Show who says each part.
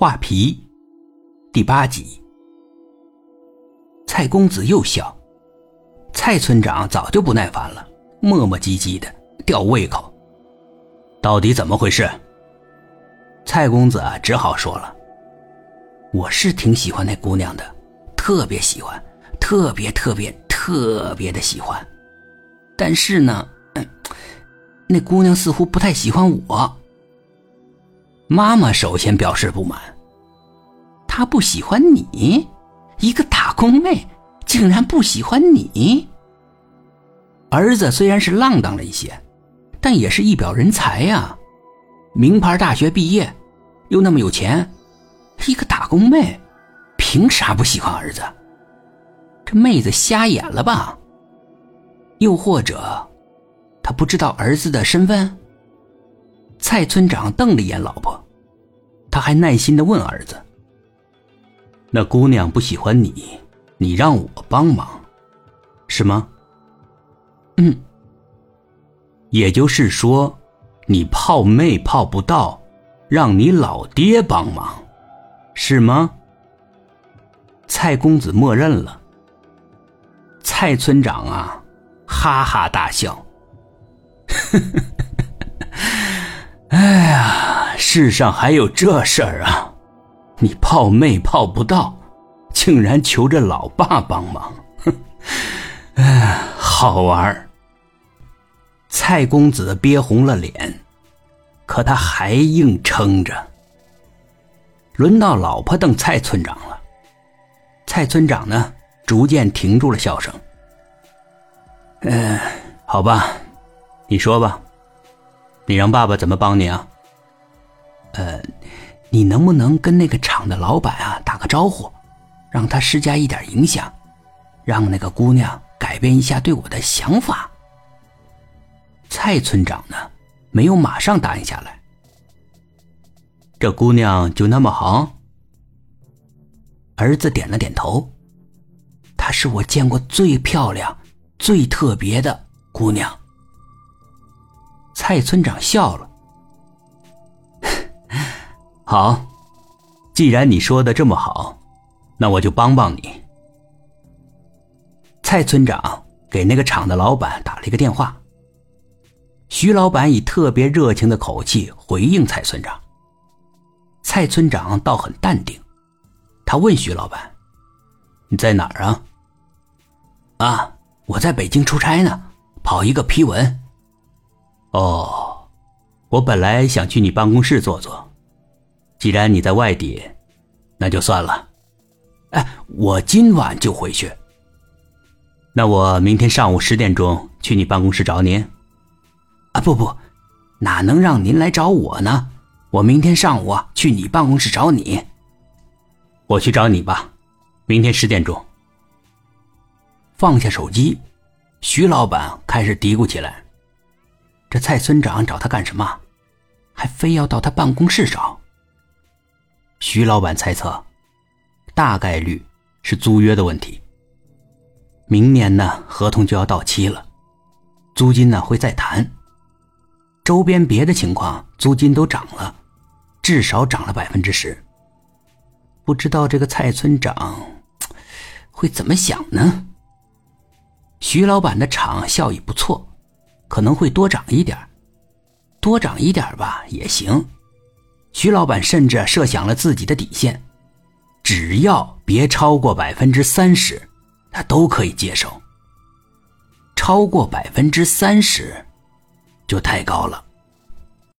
Speaker 1: 画皮，第八集。蔡公子又笑，蔡村长早就不耐烦了，磨磨唧唧的，吊胃口。到底怎么回事？蔡公子只好说了：“我是挺喜欢那姑娘的，特别喜欢，特别特别特别的喜欢。但是呢，那姑娘似乎不太喜欢我。”妈妈首先表示不满，她不喜欢你，一个打工妹竟然不喜欢你。儿子虽然是浪荡了一些，但也是一表人才呀，名牌大学毕业，又那么有钱，一个打工妹，凭啥不喜欢儿子？这妹子瞎眼了吧？又或者，她不知道儿子的身份？蔡村长瞪了一眼老婆，还耐心的问儿子：“那姑娘不喜欢你，你让我帮忙，是吗？”“嗯。”“也就是说，你泡妹泡不到，让你老爹帮忙，是吗？”蔡公子默认了。蔡村长啊，哈哈大笑，呵呵。世上还有这事儿啊！你泡妹泡不到，竟然求着老爸帮忙，哼！哎，好玩儿。蔡公子憋红了脸，可他还硬撑着。轮到老婆瞪蔡村长了，蔡村长呢，逐渐停住了笑声。嗯，好吧，你说吧。你让爸爸怎么帮你啊？呃，你能不能跟那个厂的老板啊打个招呼，让他施加一点影响，让那个姑娘改变一下对我的想法？蔡村长呢，没有马上答应下来。这姑娘就那么好？儿子点了点头。她是我见过最漂亮、最特别的姑娘。蔡村长笑了。好，既然你说的这么好，那我就帮帮你。蔡村长给那个厂的老板打了一个电话。徐老板以特别热情的口气回应蔡村长。蔡村长倒很淡定，他问徐老板：“你在哪儿啊？”“啊，我在北京出差呢，跑一个批文。”哦，我本来想去你办公室坐坐，既然你在外地，那就算了。哎，我今晚就回去。那我明天上午十点钟去你办公室找您。啊，不不，哪能让您来找我呢？我明天上午去你办公室找你。我去找你吧，明天十点钟。放下手机，徐老板开始嘀咕起来。这蔡村长找他干什么？还非要到他办公室找？徐老板猜测，大概率是租约的问题。明年呢，合同就要到期了，租金呢会再谈。周边别的情况，租金都涨了，至少涨了百分之十。不知道这个蔡村长会怎么想呢？徐老板的厂效益不错。可能会多涨一点多涨一点吧也行。徐老板甚至设想了自己的底线，只要别超过百分之三十，他都可以接受。超过百分之三十，就太高了。